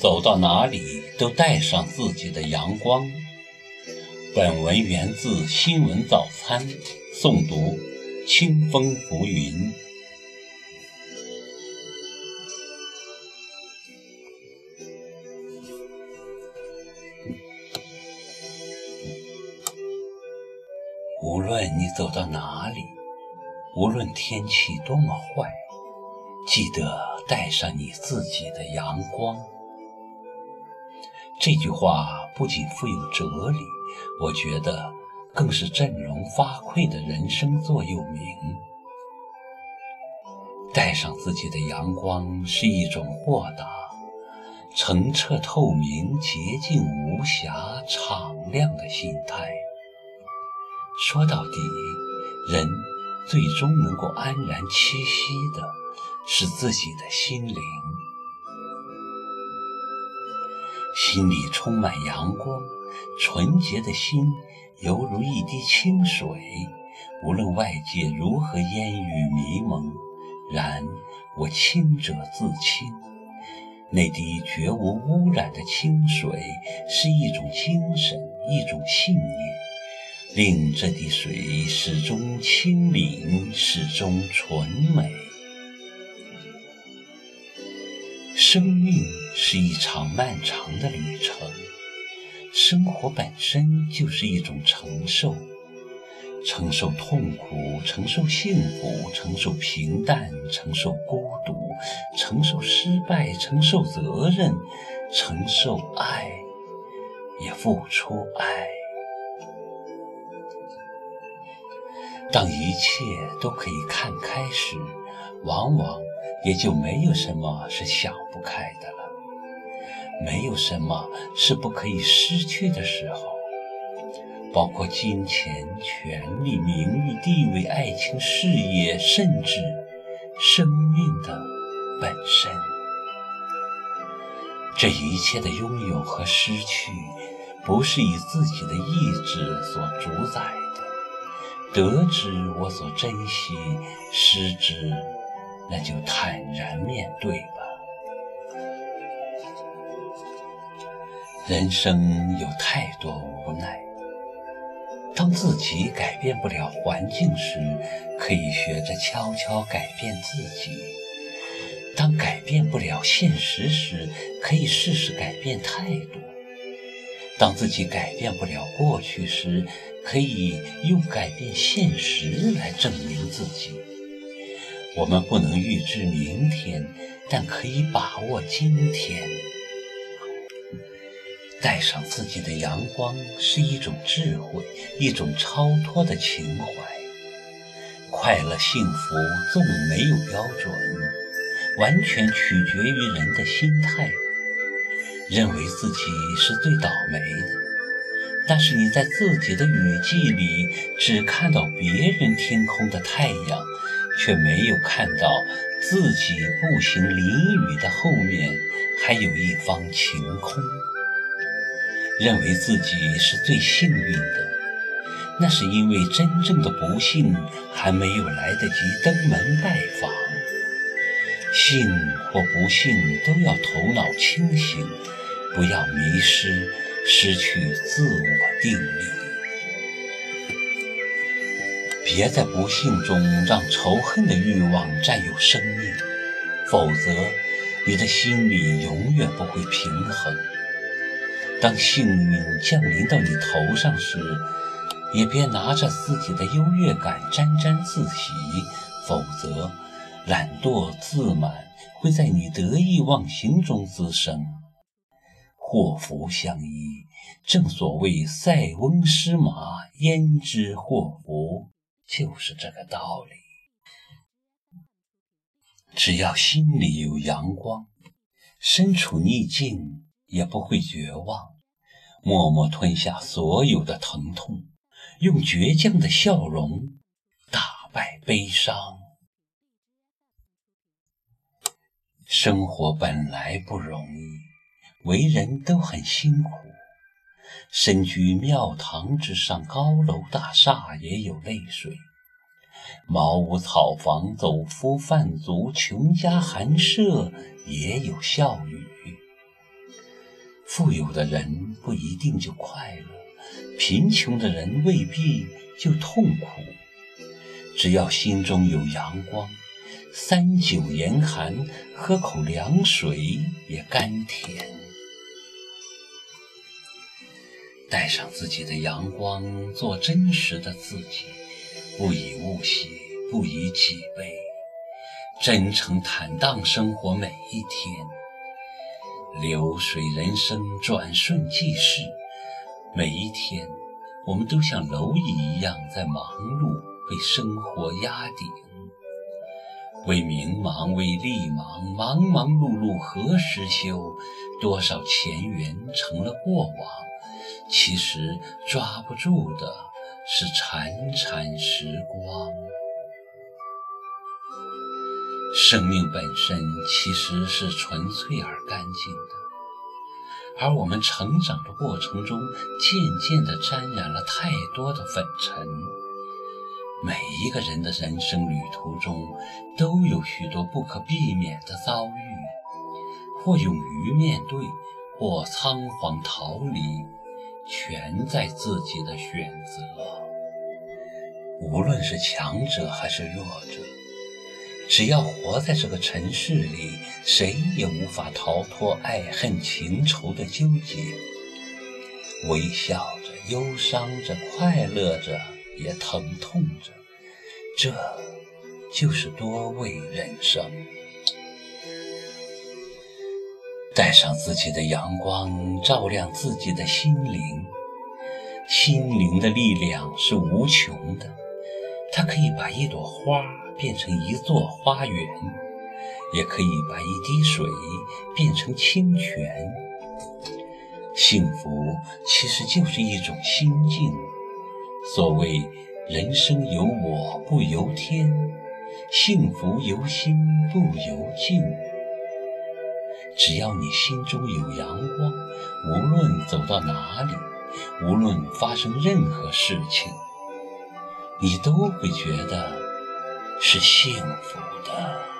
走到哪里都带上自己的阳光。本文源自《新闻早餐》，诵读：清风浮云。无论你走到哪里，无论天气多么坏，记得带上你自己的阳光。这句话不仅富有哲理，我觉得更是振聋发聩的人生座右铭。带上自己的阳光是一种豁达、澄澈透明、洁净无瑕、敞亮的心态。说到底，人最终能够安然栖息的是自己的心灵。心里充满阳光，纯洁的心犹如一滴清水，无论外界如何烟雨迷蒙，然我清者自清。那滴绝无污染的清水，是一种精神，一种信念，令这滴水始终清明，始终纯美。生命是一场漫长的旅程，生活本身就是一种承受，承受痛苦，承受幸福，承受平淡，承受孤独，承受失败，承受责任，承受爱，也付出爱。当一切都可以看开时，往往。也就没有什么是想不开的了，没有什么是不可以失去的时候，包括金钱、权力、名誉、地位、爱情、事业，甚至生命的本身。这一切的拥有和失去，不是以自己的意志所主宰的。得之我所珍惜，失之。那就坦然面对吧。人生有太多无奈，当自己改变不了环境时，可以学着悄悄改变自己；当改变不了现实时，可以试试改变态度；当自己改变不了过去时，可以用改变现实来证明自己。我们不能预知明天，但可以把握今天。带上自己的阳光是一种智慧，一种超脱的情怀。快乐幸福纵没有标准，完全取决于人的心态。认为自己是最倒霉的，但是你在自己的雨季里只看到别人天空的太阳。却没有看到自己步行淋雨的后面还有一方晴空。认为自己是最幸运的，那是因为真正的不幸还没有来得及登门拜访。幸或不幸都要头脑清醒，不要迷失，失去自我定力。别在不幸中让仇恨的欲望占有生命，否则你的心里永远不会平衡。当幸运降临到你头上时，也别拿着自己的优越感沾沾自喜，否则懒惰自满会在你得意忘形中滋生。祸福相依，正所谓塞翁失马，焉知祸福。就是这个道理。只要心里有阳光，身处逆境也不会绝望，默默吞下所有的疼痛，用倔强的笑容打败悲伤。生活本来不容易，为人都很辛苦。身居庙堂之上，高楼大厦也有泪水；茅屋草房，走夫贩卒，穷家寒舍也有笑语。富有的人不一定就快乐，贫穷的人未必就痛苦。只要心中有阳光，三九严寒，喝口凉水也甘甜。带上自己的阳光，做真实的自己，不以物喜，不以己悲，真诚坦荡生活每一天。流水人生，转瞬即逝，每一天，我们都像蝼蚁一样在忙碌。被生活压顶，为名忙，为利忙，忙忙碌碌何时休？多少前缘成了过往，其实抓不住的是潺潺时光。生命本身其实是纯粹而干净的，而我们成长的过程中，渐渐地沾染了太多的粉尘。每一个人的人生旅途中，都有许多不可避免的遭遇，或勇于面对，或仓皇逃离，全在自己的选择。无论是强者还是弱者，只要活在这个尘世里，谁也无法逃脱爱恨情仇的纠结。微笑着，忧伤着，快乐着。也疼痛着，这就是多味人生。带上自己的阳光，照亮自己的心灵。心灵的力量是无穷的，它可以把一朵花变成一座花园，也可以把一滴水变成清泉。幸福其实就是一种心境。所谓人生由我不由天，幸福由心不由境。只要你心中有阳光，无论走到哪里，无论发生任何事情，你都会觉得是幸福的。